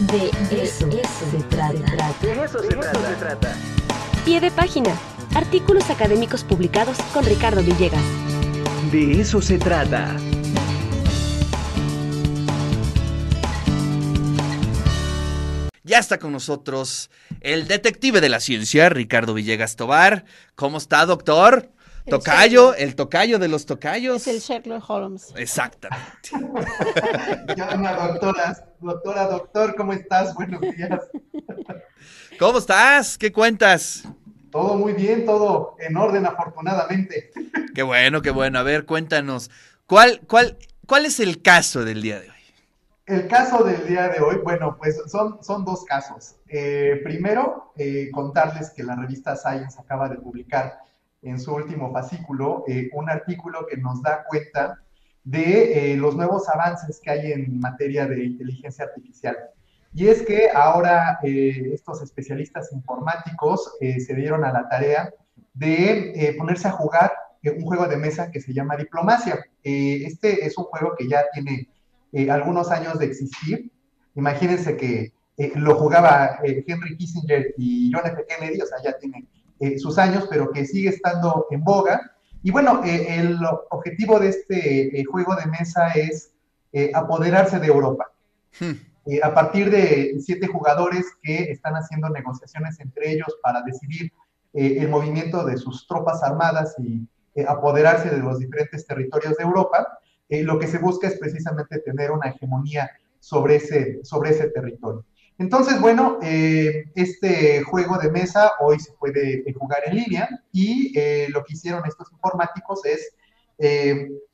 De eso, se trata. De eso se trata. Pie de página. Artículos académicos publicados con Ricardo Villegas. De eso se trata. Ya está con nosotros el detective de la ciencia, Ricardo Villegas Tobar. ¿Cómo está, doctor? El Tocayo, el tocayo de los tocayos. Es el Sherlock Holmes. Exactamente. ¿Qué onda, doctoras? Doctora, doctor, ¿cómo estás? Buenos días. ¿Cómo estás? ¿Qué cuentas? Todo muy bien, todo en orden, afortunadamente. Qué bueno, qué bueno. A ver, cuéntanos. ¿Cuál, cuál, cuál es el caso del día de hoy? El caso del día de hoy, bueno, pues son, son dos casos. Eh, primero, eh, contarles que la revista Science acaba de publicar en su último fascículo eh, un artículo que nos da cuenta de los nuevos avances que hay en materia de inteligencia artificial. Y es que ahora estos especialistas informáticos se dieron a la tarea de ponerse a jugar un juego de mesa que se llama Diplomacia. este es un juego que ya tiene eh, algunos años de existir. Imagínense que eh, lo jugaba eh, Henry Kissinger y John F. Kennedy, o sea, ya tiene sus años, pero que sigue estando en boga. Y bueno, el objetivo de este juego de mesa es apoderarse de Europa. Hmm. a partir de siete jugadores que están haciendo negociaciones entre ellos para decidir el movimiento de sus tropas armadas y apoderarse de los diferentes territorios de Europa, eh, lo que se busca es precisamente tener una hegemonía sobre ese, sobre ese territorio. Entonces, bueno, eh, este juego de mesa hoy se puede eh, jugar en línea y lo que hicieron estos informáticos es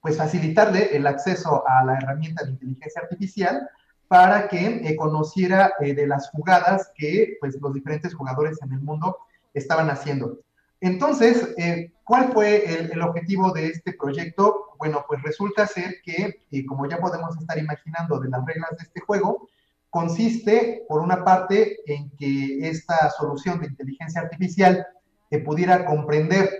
pues facilitarle el acceso a la herramienta de inteligencia artificial para que conociera de las jugadas que pues, los diferentes jugadores en el mundo estaban haciendo. Entonces, eh, ¿cuál fue el, objetivo de este proyecto? Bueno, pues resulta ser que, eh, como ya podemos estar imaginando de las reglas de este juego, consiste, por una parte, en que esta solución de inteligencia artificial eh, pudiera comprender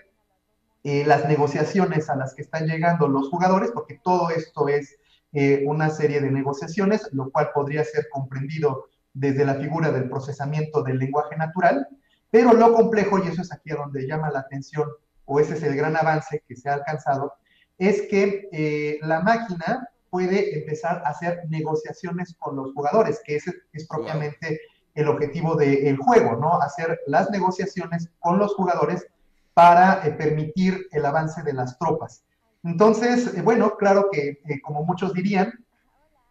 las negociaciones a las que están llegando los jugadores, porque todo esto es una serie de negociaciones, lo cual podría ser comprendido desde la figura del procesamiento del lenguaje natural, pero lo complejo, y eso es aquí donde llama la atención, o ese es el gran avance que se ha alcanzado, es que eh, la máquina puede empezar a hacer negociaciones con los jugadores, que ese es propiamente el objetivo del juego, ¿no? Hacer las negociaciones con los jugadores para eh, permitir el avance de las tropas. Entonces, eh, bueno, claro que como muchos dirían,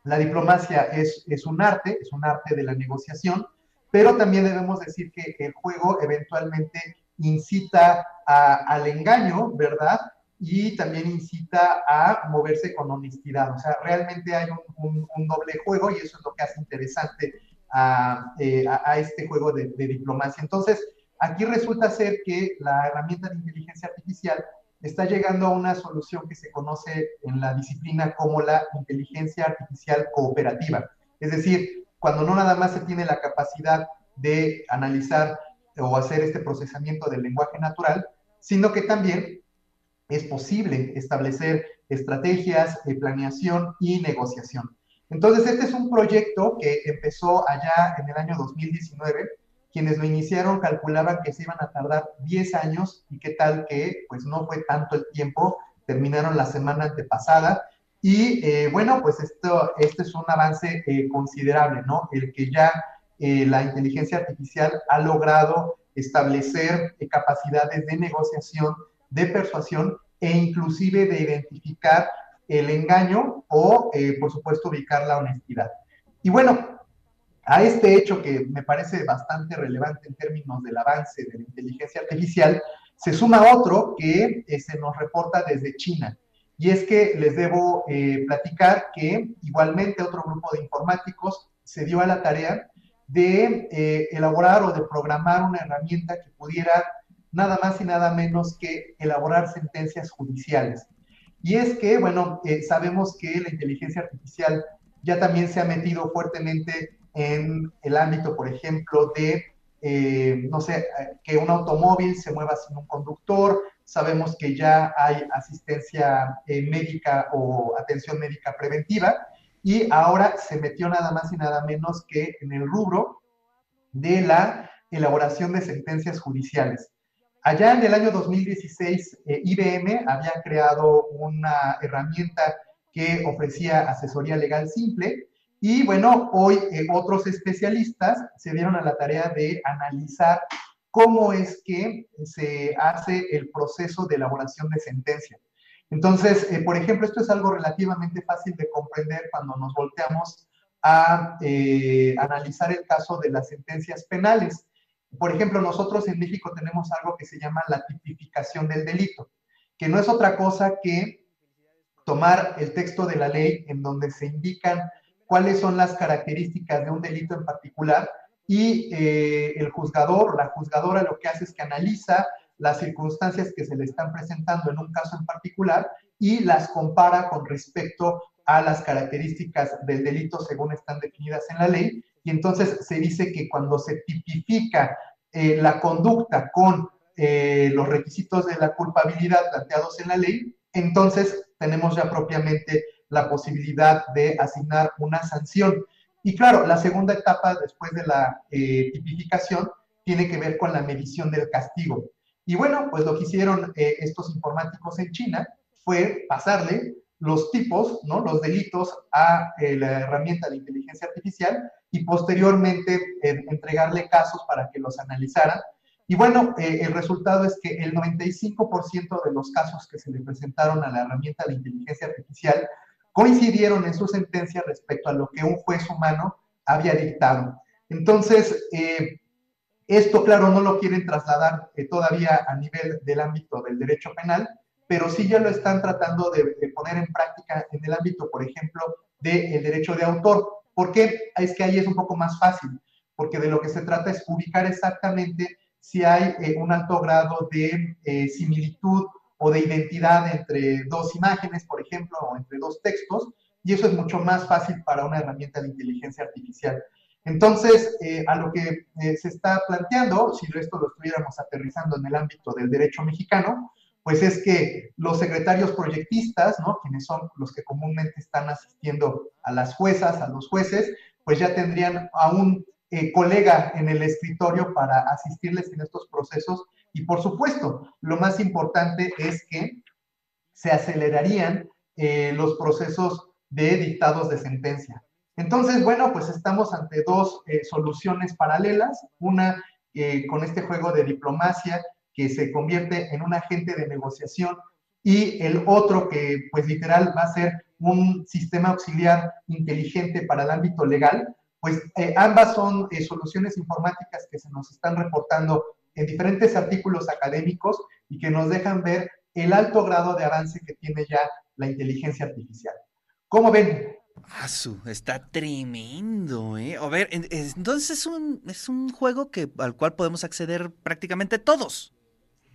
la diplomacia es, es un arte, es un arte de la negociación, pero también debemos decir que el juego eventualmente incita al engaño, ¿verdad? Y también incita a moverse con honestidad. O sea, realmente hay un, doble juego y eso es lo que hace interesante a, eh, este juego de, de, diplomacia. Entonces, aquí resulta ser que la herramienta de inteligencia artificial está llegando a una solución que se conoce en la disciplina como la inteligencia artificial cooperativa. Es decir, cuando no nada más se tiene la capacidad de analizar o hacer este procesamiento del lenguaje natural, sino que también es posible establecer estrategias de planeación y negociación. Entonces, este es un proyecto que empezó allá en el año 2019. Quienes lo iniciaron calculaban que se iban a tardar 10 años y qué tal que pues no fue tanto el tiempo, terminaron la semana antepasada y eh, bueno, pues esto, este es un avance eh, considerable, ¿no? El que ya eh, la inteligencia artificial ha logrado establecer capacidades de negociación, de persuasión e inclusive de identificar el engaño o, por supuesto, ubicar la honestidad. Y bueno, a este hecho que me parece bastante relevante en términos del avance de la inteligencia artificial, se suma otro que se nos reporta desde China. Y es que les debo eh, platicar que igualmente otro grupo de informáticos se dio a la tarea de eh, elaborar o de programar una herramienta que pudiera nada más y nada menos que elaborar sentencias judiciales. Y es que, bueno, eh, sabemos que la inteligencia artificial ya también se ha metido fuertemente en el ámbito, por ejemplo, de, no sé, que un automóvil se mueva sin un conductor, sabemos que ya hay asistencia eh, médica o atención médica preventiva. y ahora se metió nada más y nada menos que en el rubro de la elaboración de sentencias judiciales. Allá en el año 2016, eh, IBM había creado una herramienta que ofrecía asesoría legal simple y bueno, hoy eh, otros especialistas se dieron a la tarea de analizar cómo es que se hace el proceso de elaboración de sentencia. Entonces, eh, por ejemplo, esto es algo relativamente fácil de comprender cuando nos volteamos a analizar el caso de las sentencias penales. Por ejemplo, nosotros en México tenemos algo que se llama la tipificación del delito, que no es otra cosa que tomar el texto de la ley en donde se indican cuáles son las características de un delito en particular y eh, el juzgador, la juzgadora lo que hace es que analiza las circunstancias que se le están presentando en un caso en particular y las compara con respecto a las características del delito según están definidas en la ley y entonces se dice que cuando se tipifica eh, la conducta con eh, los requisitos de la culpabilidad planteados en la ley, entonces tenemos ya propiamente la posibilidad de asignar una sanción. Y claro, la segunda etapa después de la eh, tipificación tiene que ver con la medición del castigo. Y bueno, pues lo que hicieron estos informáticos en China fue pasarle los tipos, ¿no? los delitos a eh, la herramienta de inteligencia artificial y posteriormente eh, entregarle casos para que los analizaran. Y bueno, eh, el resultado es que el 95% de los casos que se le presentaron a la herramienta de inteligencia artificial coincidieron en su sentencia respecto a lo que un juez humano había dictado. Entonces, esto, claro, no lo quieren trasladar todavía a nivel del ámbito del derecho penal, pero sí ya lo están tratando de, poner en práctica en el ámbito, por ejemplo, del derecho de autor. ¿Por qué? Es que ahí es un poco más fácil, porque de lo que se trata es ubicar exactamente si hay eh, un alto grado de eh, similitud o de identidad entre dos imágenes, por ejemplo, o entre dos textos, y eso es mucho más fácil para una herramienta de inteligencia artificial. Entonces, eh, a lo que se está planteando, si esto lo estuviéramos aterrizando en el ámbito del derecho mexicano, pues es que los secretarios proyectistas, ¿no? Quienes son los que comúnmente están asistiendo a las juezas, a los jueces, pues ya tendrían a un eh, colega en el escritorio para asistirles en estos procesos. Y por supuesto, lo más importante es que se acelerarían eh, los procesos de dictados de sentencia. Entonces, bueno, pues estamos ante dos eh, soluciones paralelas, una con este juego de diplomacia que se convierte en un agente de negociación y el otro que pues literal va a ser un sistema auxiliar inteligente para el ámbito legal, pues eh, ambas son eh, soluciones informáticas que se nos están reportando en diferentes artículos académicos y que nos dejan ver el alto grado de avance que tiene ya la inteligencia artificial. ¿Cómo ven? Asu, está tremendo, ¿eh? A ver, entonces es un, es un juego que, al cual podemos acceder prácticamente todos.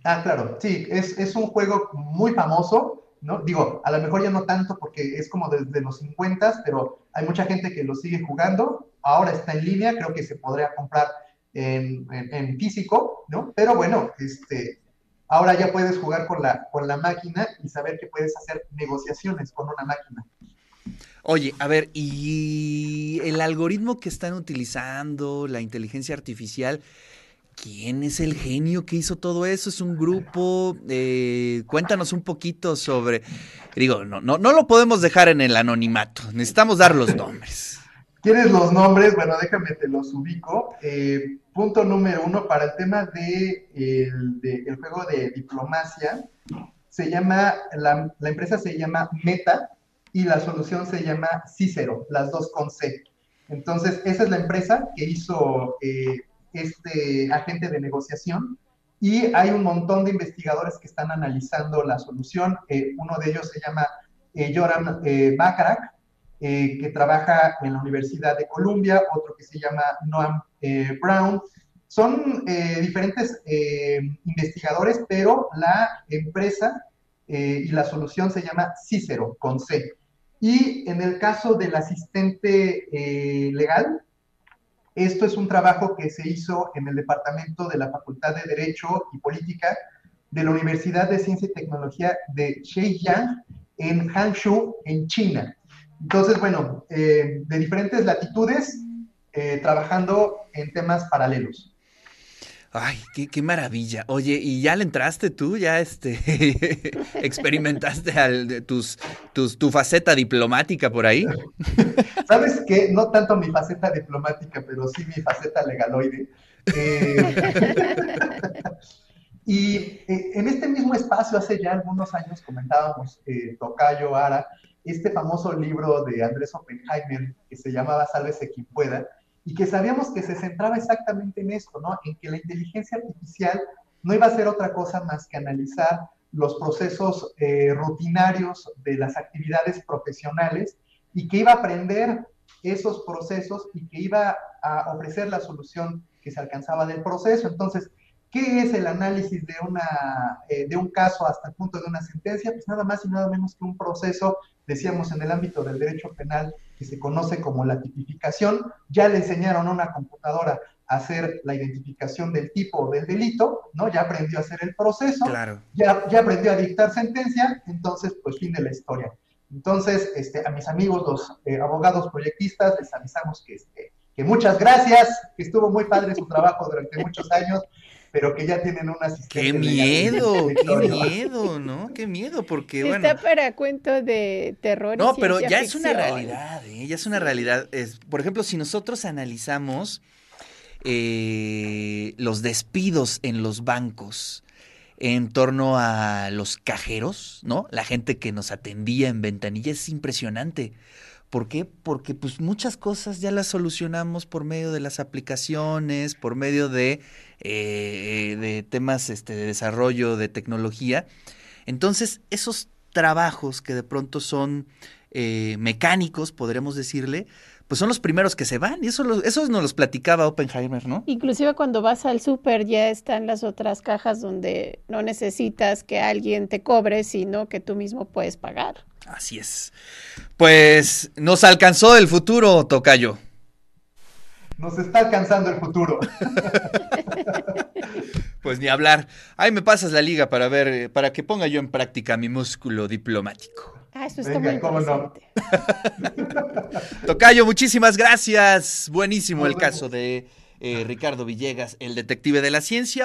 Ah, claro, sí, es, es, un juego muy famoso, ¿no? Digo, a lo mejor ya no tanto porque es como desde los 50, pero hay mucha gente que lo sigue jugando. Ahora está en línea, creo que se podría comprar en, en, físico, ¿no? Pero bueno, este, ahora ya puedes jugar con la, con la máquina y saber que puedes hacer negociaciones con una máquina. Oye, a ver, y el algoritmo que están utilizando, la inteligencia artificial, ¿Quién es el genio que hizo todo eso? ¿Es un grupo? Eh, cuéntanos un poquito sobre... Digo, no, no, no lo podemos dejar en el anonimato, necesitamos dar los nombres. ¿Quieres los nombres? Bueno, déjame te los ubico. Eh, punto número uno, para el tema de el, juego de diplomacia, se llama, la, empresa se llama Meta y la solución se llama Cicero, las dos con C. Entonces, esa es la empresa que hizo eh, este agente de negociación y hay un montón de investigadores que están analizando la solución. Eh, uno de ellos se llama eh, Joram eh, eh, que trabaja en la Universidad de Columbia, otro que se llama Noam Brown. Son diferentes investigadores, pero la empresa y la solución se llama Cicero, con C. Y en el caso del asistente legal, esto es un trabajo que se hizo en el departamento de la Facultad de Derecho y Política de la Universidad de Ciencia y Tecnología de Zhejiang en Hangzhou, en China. Entonces, bueno, eh, de diferentes latitudes, eh, trabajando en temas paralelos. Ay, qué, maravilla. Oye, ¿y ya le entraste tú? ¿Ya este experimentaste al, tus, tus, tu faceta diplomática por ahí? Sabes que no tanto mi faceta diplomática, pero sí mi faceta legaloide. Eh, y eh, en este mismo espacio, hace ya algunos años, comentábamos, eh, Tocayo, Ara, este famoso libro de Andrés Oppenheimer que se llamaba Sálvese quien pueda, y que sabíamos que se centraba exactamente en esto, ¿no? En que la inteligencia artificial no iba a ser otra cosa más que analizar los procesos eh, rutinarios de las actividades profesionales y que iba a aprender esos procesos y que iba a ofrecer la solución que se alcanzaba del proceso. Entonces, ¿qué es el análisis de, una, eh, de un caso hasta el punto de una sentencia? Pues nada más y nada menos que un proceso, decíamos en el ámbito del derecho penal, que se conoce como la tipificación. Ya le enseñaron a una computadora a hacer la identificación del tipo del delito, ¿no? Ya aprendió a hacer el proceso, claro. ya, ya aprendió a dictar sentencia, entonces, pues fin de la historia. Entonces, este, a mis amigos, los eh, abogados proyectistas, les avisamos que, este, que muchas gracias, que estuvo muy padre su trabajo durante muchos años, pero que ya tienen un asistente. ¡Qué miedo! ¡Qué miedo! ¿No? ¡Qué miedo! Porque, bueno... Está para cuento de terror. No, y pero ya ficción. es una realidad, ¿eh? Ya es una realidad. Es, por ejemplo, si nosotros analizamos eh, los despidos en los bancos en torno a los cajeros, ¿no? La gente que nos atendía en ventanilla es impresionante. ¿Por qué? Porque pues muchas cosas ya las solucionamos por medio de las aplicaciones, por medio de, eh, de temas este, de desarrollo de tecnología. Entonces, esos trabajos que de pronto son eh, mecánicos, podremos decirle, pues son los primeros que se van. Y eso, lo, nos los platicaba Oppenheimer, ¿no? Inclusive cuando vas al súper ya están las otras cajas donde no necesitas que alguien te cobre, sino que tú mismo puedes pagar. Así es. Pues nos alcanzó el futuro, Tocayo. Nos está alcanzando el futuro. pues ni hablar. Ahí me pasas la liga para ver, para que ponga yo en práctica mi músculo diplomático. Ah, eso está Venga, muy interesante. No? Tocayo, muchísimas gracias. Buenísimo Nos el vemos. caso de eh, Ricardo Villegas, el detective de la ciencia.